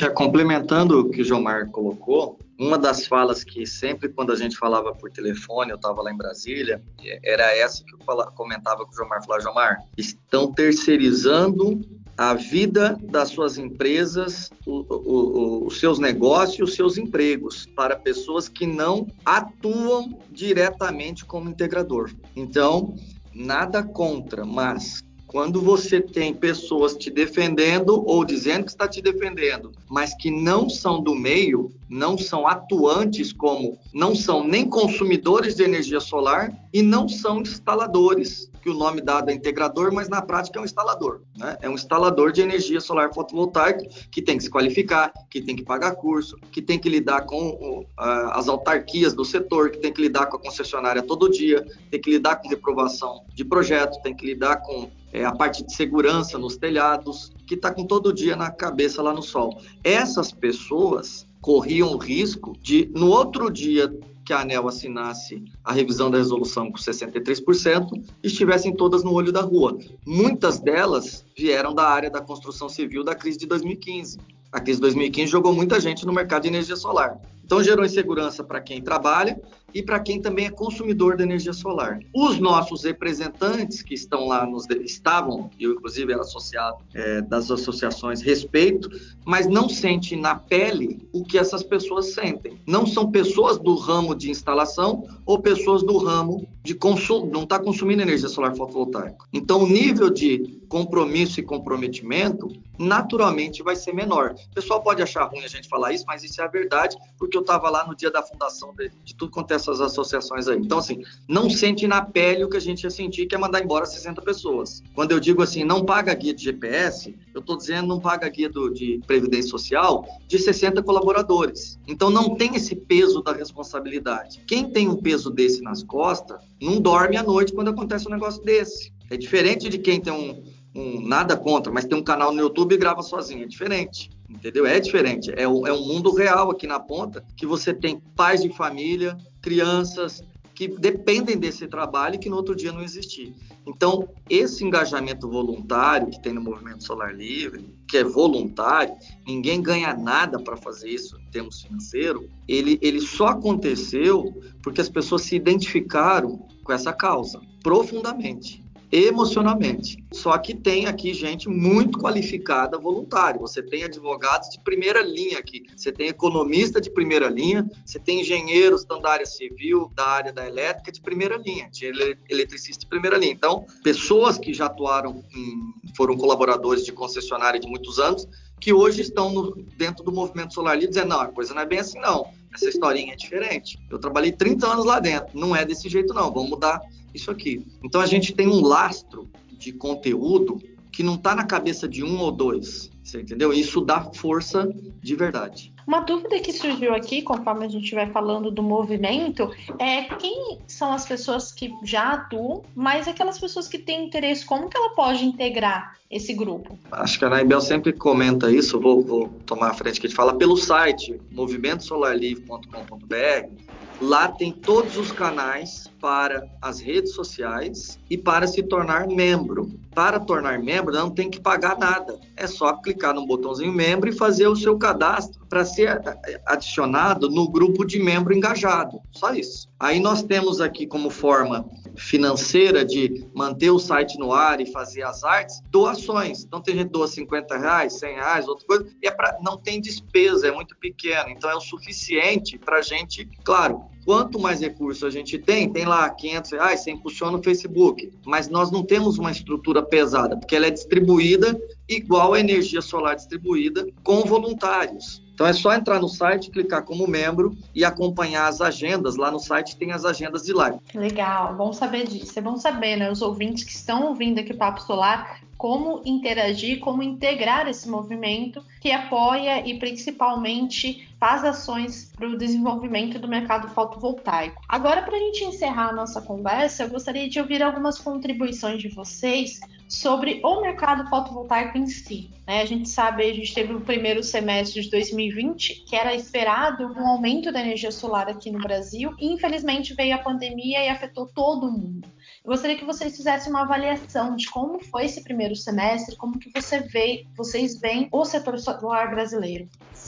É, complementando o que o Jomar colocou, uma das falas que sempre quando a gente falava por telefone, eu estava lá em Brasília, era essa que eu comentava com o Jomar, falava, Jomar, estão terceirizando a vida das suas empresas, o, o, os seus negócios, os seus empregos para pessoas que não atuam diretamente como integrador. Então, nada contra, mas quando você tem pessoas te defendendo ou dizendo que está te defendendo, mas que não são do meio, não são atuantes como, não são nem consumidores de energia solar e não são instaladores, que o nome dado é integrador, mas na prática é um instalador. Né? É um instalador de energia solar fotovoltaica que tem que se qualificar, que tem que pagar curso, que tem que lidar com uh, as autarquias do setor, que tem que lidar com a concessionária todo dia, tem que lidar com reprovação de projeto, tem que lidar com é, a parte de segurança nos telhados, que está com todo dia na cabeça lá no sol. Essas pessoas corriam o risco de, no outro dia que a ANEL assinasse a revisão da resolução com 63%, estivessem todas no olho da rua. Muitas delas vieram da área da construção civil da crise de 2015. A crise de 2015 jogou muita gente no mercado de energia solar. Então gerou insegurança para quem trabalha e para quem também é consumidor da energia solar. Os nossos representantes que estão lá, nos, estavam, eu inclusive era associado é, das associações Respeito, mas não sente na pele o que essas pessoas sentem. Não são pessoas do ramo de instalação ou pessoas do ramo de consumo, não está consumindo energia solar fotovoltaica. Então o nível de compromisso e comprometimento naturalmente vai ser menor. O pessoal pode achar ruim a gente falar isso, mas isso é a verdade, porque eu estava lá no dia da fundação de, de, tudo quanto é essas associações aí. Então, assim, não sente na pele o que a gente ia sentir, que é mandar embora 60 pessoas. Quando eu digo assim, não paga guia de GPS, eu estou dizendo não paga guia do, de Previdência Social de 60 colaboradores. Então, não tem esse peso da responsabilidade. Quem tem um peso desse nas costas, não dorme à noite quando acontece um negócio desse. É diferente de quem tem um, um, nada contra, mas tem um canal no YouTube e grava sozinho. É diferente, entendeu? É diferente. É, é um mundo real aqui na ponta que você tem pais de família, crianças que dependem desse trabalho e que no outro dia não existir. Então, esse engajamento voluntário que tem no Movimento Solar Livre, que é voluntário, ninguém ganha nada para fazer isso em termos financeiros, ele, ele só aconteceu porque as pessoas se identificaram com essa causa profundamente emocionalmente. Só que tem aqui gente muito qualificada voluntária. Você tem advogados de primeira linha aqui, você tem economista de primeira linha, você tem engenheiros da área civil, da área da elétrica de primeira linha, de eletricista de primeira linha. Então, pessoas que já atuaram, em, foram colaboradores de concessionária de muitos anos, que hoje estão no, dentro do movimento solar livre dizendo, não, a coisa não é bem assim não, essa historinha é diferente. Eu trabalhei 30 anos lá dentro, não é desse jeito não, vamos mudar isso aqui. Então a gente tem um lastro de conteúdo que não está na cabeça de um ou dois, você entendeu? Isso dá força de verdade. Uma dúvida que surgiu aqui, conforme a gente vai falando do movimento, é quem são as pessoas que já atuam, mas aquelas pessoas que têm interesse, como que ela pode integrar esse grupo? Acho que a Naibel sempre comenta isso, vou, vou tomar a frente que a gente fala pelo site movimentosolarlivre.com.br Lá tem todos os canais para as redes sociais e para se tornar membro. Para tornar membro, não tem que pagar nada. É só clicar no botãozinho membro e fazer o seu cadastro para ser adicionado no grupo de membro engajado. Só isso. Aí nós temos aqui como forma financeira de manter o site no ar e fazer as artes, doações. Então tem gente doa 50 reais, 100 reais, outra coisa, e é pra, não tem despesa, é muito pequeno. Então é o suficiente para a gente, claro, quanto mais recursos a gente tem, tem lá 500 reais, você impulsiona no Facebook, mas nós não temos uma estrutura pesada, porque ela é distribuída igual a energia solar distribuída com voluntários. Então é só entrar no site, clicar como membro e acompanhar as agendas. Lá no site tem as agendas de live. Legal, bom saber disso. É bom saber, né? Os ouvintes que estão ouvindo aqui Papo Solar, como interagir, como integrar esse movimento que apoia e principalmente faz ações para o desenvolvimento do mercado fotovoltaico. Agora, para a gente encerrar a nossa conversa, eu gostaria de ouvir algumas contribuições de vocês sobre o mercado fotovoltaico em si. Né? A gente sabe, a gente teve o primeiro semestre de 2020, que era esperado um aumento da energia solar aqui no Brasil, e infelizmente veio a pandemia e afetou todo mundo. Eu gostaria que vocês fizessem uma avaliação de como foi esse primeiro semestre, como que você vê, vocês veem o setor solar brasileiro.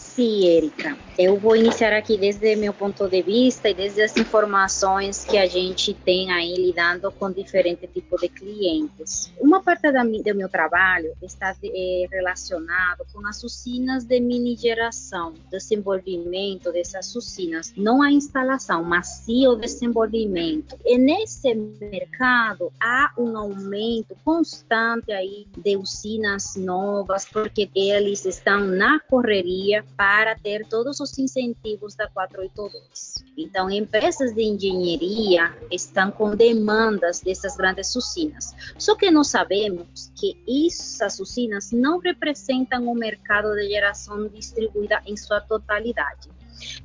Sim, Erika. Eu vou iniciar aqui desde meu ponto de vista e desde as informações que a gente tem aí lidando com diferentes tipos de clientes. Uma parte da, do meu trabalho está é, relacionado com as usinas de mini geração, desenvolvimento dessas usinas, não a instalação, mas sim o desenvolvimento. E nesse mercado há um aumento constante aí de usinas novas, porque eles estão na correria para ter todos os incentivos da 482. Então, empresas de engenharia estão com demandas dessas grandes usinas. Só que nós sabemos que essas usinas não representam o mercado de geração distribuída em sua totalidade.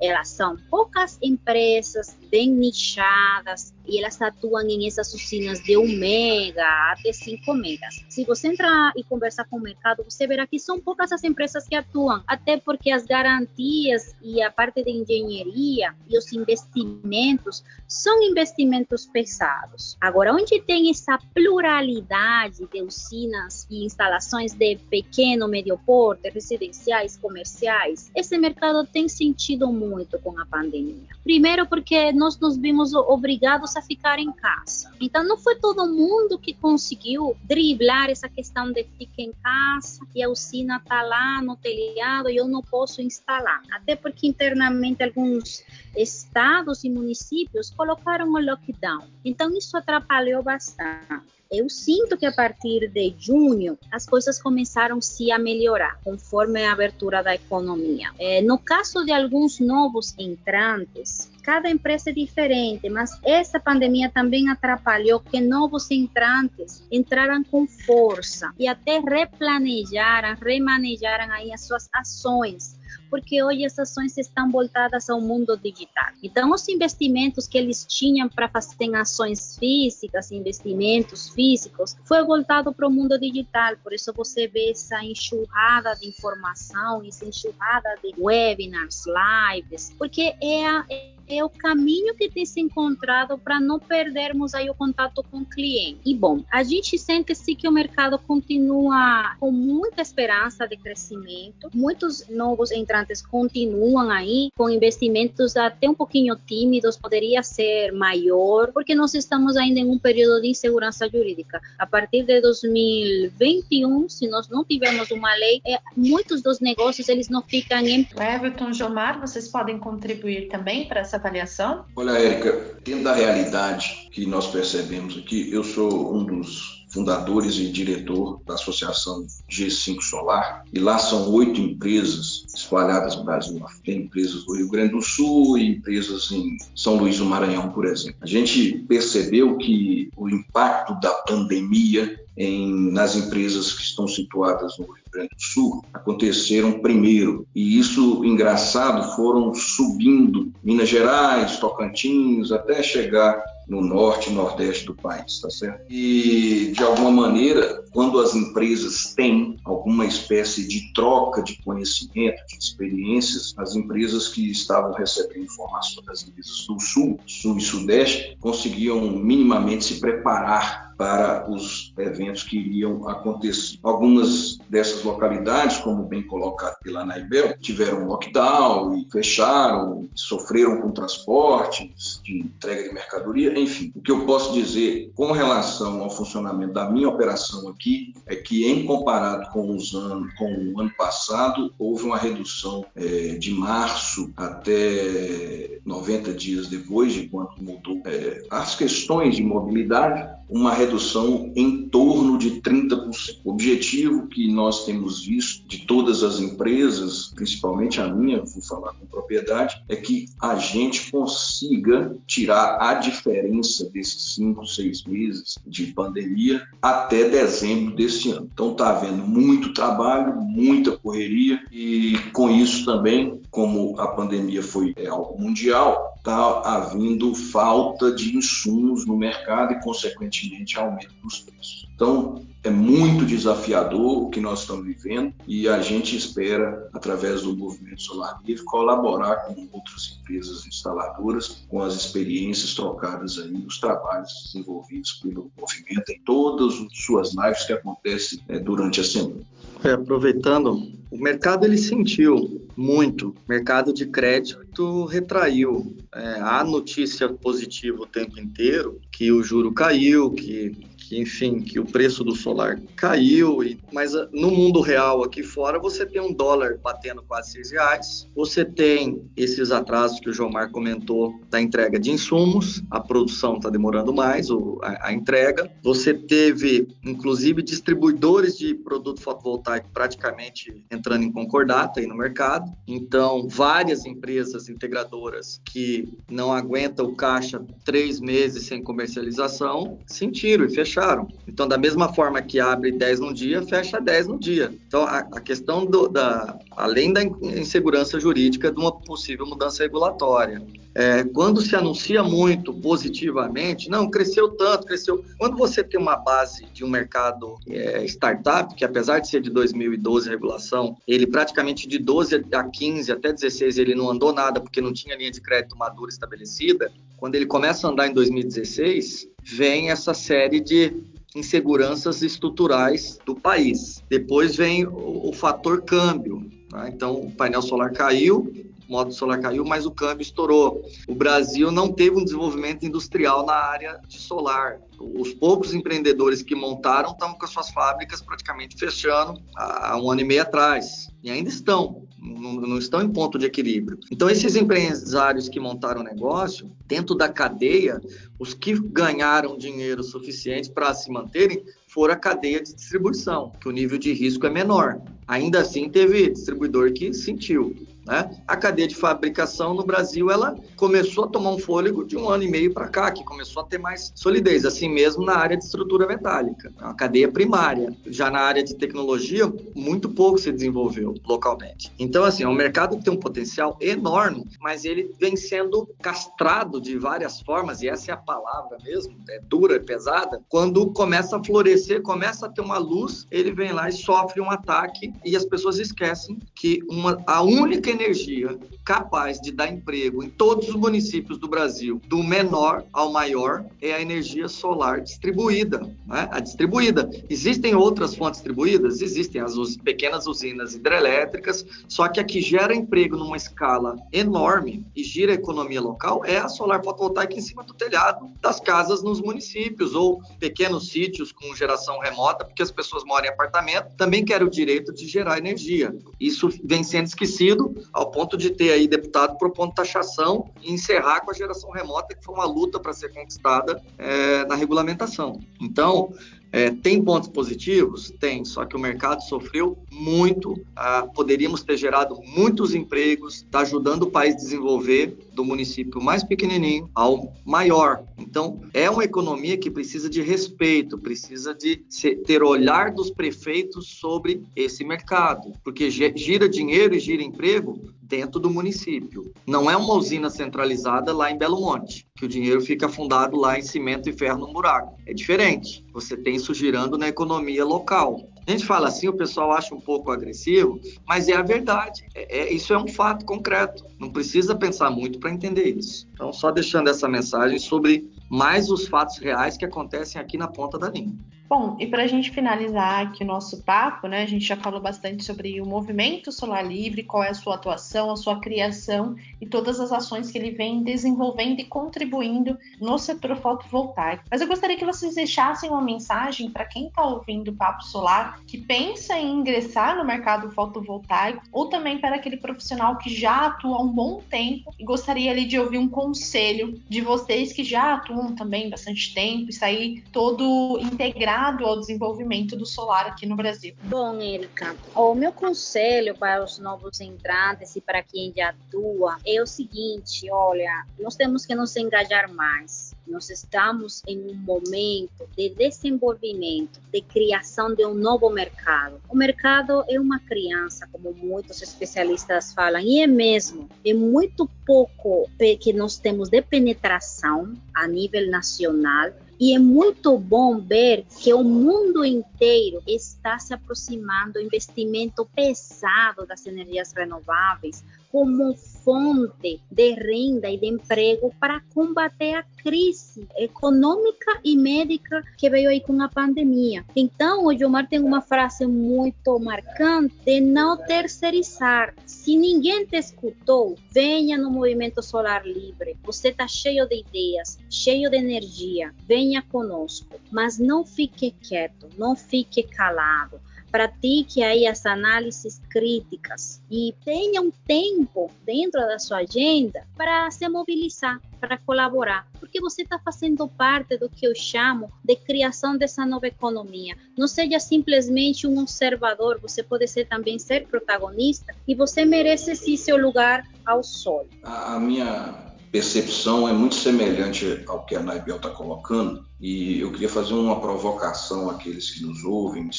Elas são poucas empresas bem nichadas e elas atuam em essas usinas de 1 mega até 5 megas. Se você entrar e conversar com o mercado, você verá que são poucas as empresas que atuam, até porque as garantias e a parte de engenharia e os investimentos são investimentos pesados. Agora, onde tem essa pluralidade de usinas e instalações de pequeno, médio porte, residenciais, comerciais, esse mercado tem sentido muito com a pandemia. Primeiro, porque nós nos vimos obrigados a ficar em casa. Então, não foi todo mundo que conseguiu driblar essa questão de ficar em casa e a usina está lá no telhado e eu não posso instalar. Até porque internamente alguns estados e municípios colocaram o lockdown. Então, isso atrapalhou bastante eu sinto que a partir de junho as coisas começaram se a melhorar conforme a abertura da economia. É, no caso de alguns novos entrantes, cada empresa é diferente, mas essa pandemia também atrapalhou que novos entrantes entraram com força e até replanejaram, remanejaram aí as suas ações porque hoje as ações estão voltadas ao mundo digital. Então, os investimentos que eles tinham para fazer em ações físicas, investimentos físicos, foi voltado para o mundo digital. Por isso você vê essa enxurrada de informação, essa enxurrada de webinars, lives, porque é a, é o caminho que tem se encontrado para não perdermos aí o contato com o cliente. E bom, a gente sente-se que o mercado continua com muita esperança de crescimento, muitos novos entrantes continuam aí com investimentos até um pouquinho tímidos, poderia ser maior, porque nós estamos ainda em um período de insegurança jurídica. A partir de 2021, se nós não tivermos uma lei, é, muitos dos negócios eles não ficam em... Everton, Jomar, vocês podem contribuir também para essa essa avaliação? Olha, Érica, dentro da realidade que nós percebemos aqui, eu sou um dos fundadores e diretor da Associação G5 Solar, e lá são oito empresas espalhadas no Brasil. Tem empresas do Rio Grande do Sul e empresas em São Luís do Maranhão, por exemplo. A gente percebeu que o impacto da pandemia em, nas empresas que estão situadas no Rio Grande do Sul aconteceram primeiro. E isso, engraçado, foram subindo Minas Gerais, Tocantins, até chegar no norte e nordeste do país, tá certo? E, de alguma maneira, quando as empresas têm alguma espécie de troca de conhecimento, de experiências, as empresas que estavam recebendo informações das empresas do sul, sul e sudeste, conseguiam minimamente se preparar para os eventos que iriam acontecer. Algumas dessas localidades, como bem colocado pela Naibel, tiveram lockdown e fecharam, sofreram com transportes de entrega de mercadoria, enfim. O que eu posso dizer com relação ao funcionamento da minha operação aqui é que, em comparado com, os anos, com o ano passado, houve uma redução é, de março até 90 dias depois de quando mudou é, as questões de mobilidade, uma redução em torno de 30%. O objetivo que nós temos visto de todas as empresas, principalmente a minha, vou falar com propriedade, é que a gente consiga tirar a diferença desses cinco, seis meses de pandemia até dezembro desse ano. Então está havendo muito trabalho, muita correria e com isso também, como a pandemia foi é, algo mundial, está havendo falta de insumos no mercado e, consequentemente, aumento dos preços. Então, é muito desafiador o que nós estamos vivendo e a gente espera, através do Movimento Solar Livre, colaborar com outras empresas instaladoras, com as experiências trocadas aí, os trabalhos desenvolvidos pelo movimento em todas as suas lives que acontecem é, durante a semana. É, aproveitando, o mercado ele sentiu muito. Mercado de crédito retraiu. É, há notícia positiva o tempo inteiro que o juro caiu, que enfim, que o preço do solar caiu, e, mas ah, no mundo real aqui fora você tem um dólar batendo quase seis reais, você tem esses atrasos que o Jomar comentou da entrega de insumos, a produção está demorando mais, a, a, entrega, você teve inclusive distribuidores de produto fotovoltaico praticamente entrando em concordata aí no mercado, então várias empresas integradoras que não aguentam o caixa três meses sem comercialização sentiram e fecharam fecharam. Então, da mesma forma que abre 10 no dia, fecha 10 no dia. Então, a, a questão do, da, além da insegurança jurídica de uma possível mudança regulatória, é, quando se anuncia muito positivamente, não, cresceu tanto, cresceu. Quando você tem uma base de um mercado é, startup, que apesar de ser de 2012 a regulação, ele praticamente de 12 a 15 até 16 ele não andou nada porque não tinha linha de crédito madura estabelecida. Quando ele começa a andar em 2016, vem essa série de inseguranças estruturais do país. Depois vem o, o fator câmbio. Tá? Então, o painel solar caiu, o modo solar caiu, mas o câmbio estourou. O Brasil não teve um desenvolvimento industrial na área de solar. Os poucos empreendedores que montaram estão com as suas fábricas praticamente fechando há um ano e meio atrás. E ainda estão, não, não estão em ponto de equilíbrio. Então, esses empresários que montaram o negócio, dentro da cadeia, os que ganharam dinheiro suficiente para se manterem foram a cadeia de distribuição, que o nível de risco é menor. Ainda assim, teve distribuidor que sentiu. Né? A cadeia de fabricação no Brasil ela começou a tomar um fôlego de um ano e meio para cá, que começou a ter mais solidez, assim mesmo na área de estrutura metálica, é uma cadeia primária. Já na área de tecnologia, muito pouco se desenvolveu localmente. Então, assim, é um mercado que tem um potencial enorme, mas ele vem sendo castrado de várias formas, e essa é a palavra mesmo, é dura, é pesada, quando começa a florescer, começa a ter uma luz, ele vem lá e sofre um ataque, e as pessoas esquecem que uma, a única energia capaz de dar emprego em todos os municípios do Brasil, do menor ao maior, é a energia solar distribuída. Né? A distribuída. Existem outras fontes distribuídas? Existem as pequenas usinas hidrelétricas, só que a que gera emprego numa escala enorme e gira a economia local é a solar fotovoltaica em cima do telhado das casas nos municípios ou pequenos sítios com geração remota, porque as pessoas moram em apartamento, também querem o direito de gerar energia. Isso vem sendo esquecido ao ponto de ter aí deputado propondo taxação e encerrar com a geração remota, que foi uma luta para ser conquistada é, na regulamentação. Então, é, tem pontos positivos? Tem, só que o mercado sofreu muito. Ah, poderíamos ter gerado muitos empregos, está ajudando o país a desenvolver do município mais pequenininho ao maior. Então, é uma economia que precisa de respeito, precisa de ter olhar dos prefeitos sobre esse mercado, porque gira dinheiro e gira emprego dentro do município. Não é uma usina centralizada lá em Belo Monte, que o dinheiro fica afundado lá em cimento e ferro no buraco. É diferente. Você tem isso girando na economia local. A gente fala assim, o pessoal acha um pouco agressivo, mas é a verdade. É, é isso é um fato concreto. Não precisa pensar muito para entender isso. Então, só deixando essa mensagem sobre mais os fatos reais que acontecem aqui na ponta da linha. Bom, e para a gente finalizar aqui o nosso papo, né? A gente já falou bastante sobre o movimento Solar Livre, qual é a sua atuação, a sua criação e todas as ações que ele vem desenvolvendo e contribuindo no setor fotovoltaico. Mas eu gostaria que vocês deixassem uma mensagem para quem está ouvindo o Papo Solar, que pensa em ingressar no mercado fotovoltaico, ou também para aquele profissional que já atua há um bom tempo e gostaria ali de ouvir um conselho de vocês que já atuam também bastante tempo e sair todo integrado ligado ao desenvolvimento do solar aqui no Brasil. Bom, Erika, o meu conselho para os novos entrantes e para quem já atua é o seguinte: olha, nós temos que nos engajar mais. Nós estamos em um momento de desenvolvimento, de criação de um novo mercado. O mercado é uma criança, como muitos especialistas falam, e é mesmo. É muito pouco que nós temos de penetração a nível nacional e é muito bom ver que o mundo inteiro está se aproximando do investimento pesado das energias renováveis como fonte de renda e de emprego para combater a crise econômica e médica que veio aí com a pandemia. Então, o Gilmar tem uma frase muito marcante de não terceirizar. Se ninguém te escutou, venha no Movimento Solar Livre. Você está cheio de ideias, cheio de energia. Venha conosco, mas não fique quieto, não fique calado pratique aí as análises críticas e tenha um tempo dentro da sua agenda para se mobilizar, para colaborar, porque você está fazendo parte do que eu chamo de criação dessa nova economia. Não seja simplesmente um observador, você pode ser também ser protagonista e você merece sim seu lugar ao sol. A minha percepção é muito semelhante ao que a Naibel está colocando, e eu queria fazer uma provocação àqueles que nos ouvem,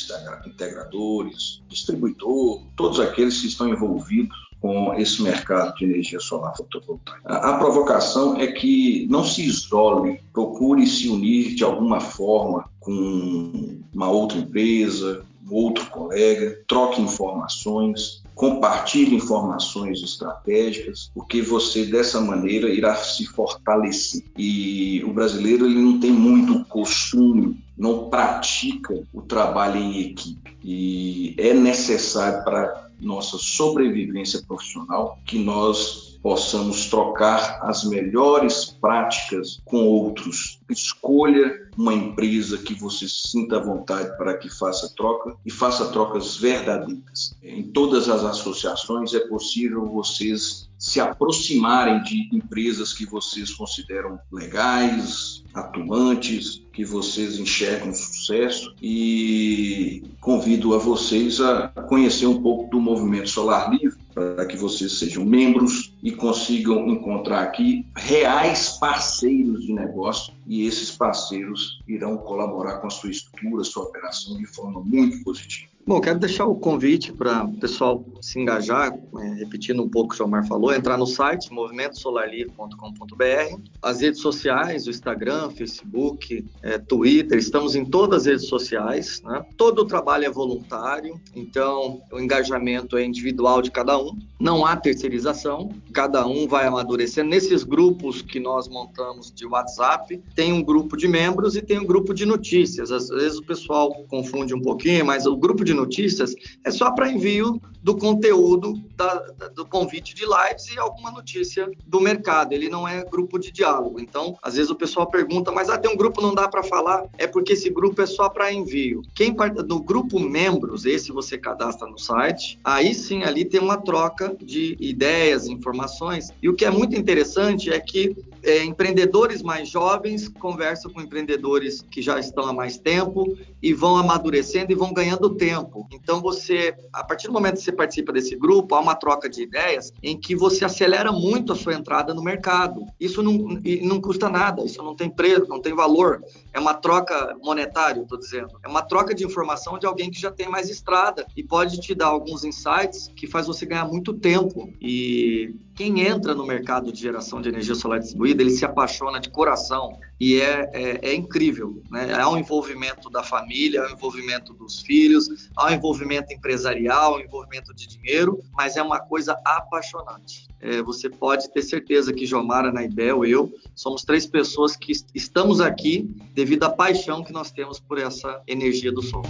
integradores, distribuidor, todos aqueles que estão envolvidos com esse mercado de energia solar fotovoltaica. A, a provocação é que não se isole, procure se unir de alguma forma com uma outra empresa, outro colega, troque informações, compartilhe informações estratégicas, porque você dessa maneira irá se fortalecer. E o brasileiro ele não tem muito costume, não pratica o trabalho em equipe. E é necessário para nossa sobrevivência profissional que nós possamos trocar as melhores práticas com outros. Escolha uma empresa que você sinta vontade para que faça troca e faça trocas verdadeiras. Em todas as associações é possível vocês se aproximarem de empresas que vocês consideram legais, atuantes, que vocês enxergam sucesso e convido a vocês a conhecer um pouco do movimento Solar Livre para que vocês sejam membros e consigam encontrar aqui reais parceiros de negócio e esses parceiros irão colaborar com a sua estrutura, sua operação de forma muito positiva. Bom, quero deixar o convite para o pessoal se engajar, é, repetindo um pouco o que o Omar falou, entrar no site movimentosolarlivre.com.br, as redes sociais, o Instagram, Facebook, é, Twitter, estamos em todas as redes sociais. Né? Todo o trabalho é voluntário, então o engajamento é individual de cada um, não há terceirização, cada um vai amadurecer. Nesses grupos que nós montamos de WhatsApp, tem um grupo de membros e tem um grupo de notícias. Às vezes o pessoal confunde um pouquinho, mas o grupo de notícias é só para envio do conteúdo da, da, do convite de lives e alguma notícia do mercado. Ele não é grupo de diálogo. Então, às vezes o pessoal pergunta, mas ah, tem um grupo não dá para falar? É porque esse grupo é só para envio. Quem parte do grupo membros, esse você cadastra no site, aí sim ali tem uma troca de ideias, informações. E o que é muito interessante é que é, empreendedores mais jovens conversam com empreendedores que já estão há mais tempo e vão amadurecendo e vão ganhando tempo. Então, você, a partir do momento que você participa desse grupo, há uma troca de ideias em que você acelera muito a sua entrada no mercado. Isso não, não custa nada, isso não tem preço, não tem valor. É uma troca monetária, estou dizendo. É uma troca de informação de alguém que já tem mais estrada e pode te dar alguns insights que faz você ganhar muito tempo. E quem entra no mercado de geração de energia solar distribuída, ele se apaixona de coração e é, é, é incrível. Né? Há um envolvimento da família, há um envolvimento dos filhos, há um envolvimento empresarial, um envolvimento de dinheiro, mas é uma coisa apaixonante. É, você pode ter certeza que Jomara, Naibel, eu, somos três pessoas que estamos aqui devido à paixão que nós temos por essa energia do sol.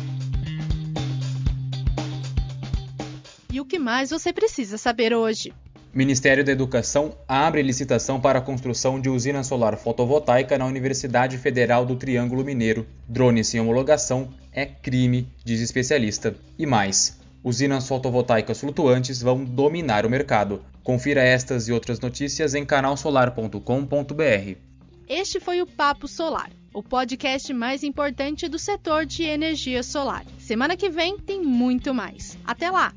E o que mais você precisa saber hoje? Ministério da Educação abre licitação para a construção de usina solar fotovoltaica na Universidade Federal do Triângulo Mineiro. Drone sem homologação é crime, diz especialista. E mais, usinas fotovoltaicas flutuantes vão dominar o mercado. Confira estas e outras notícias em canalsolar.com.br. Este foi o Papo Solar, o podcast mais importante do setor de energia solar. Semana que vem tem muito mais. Até lá!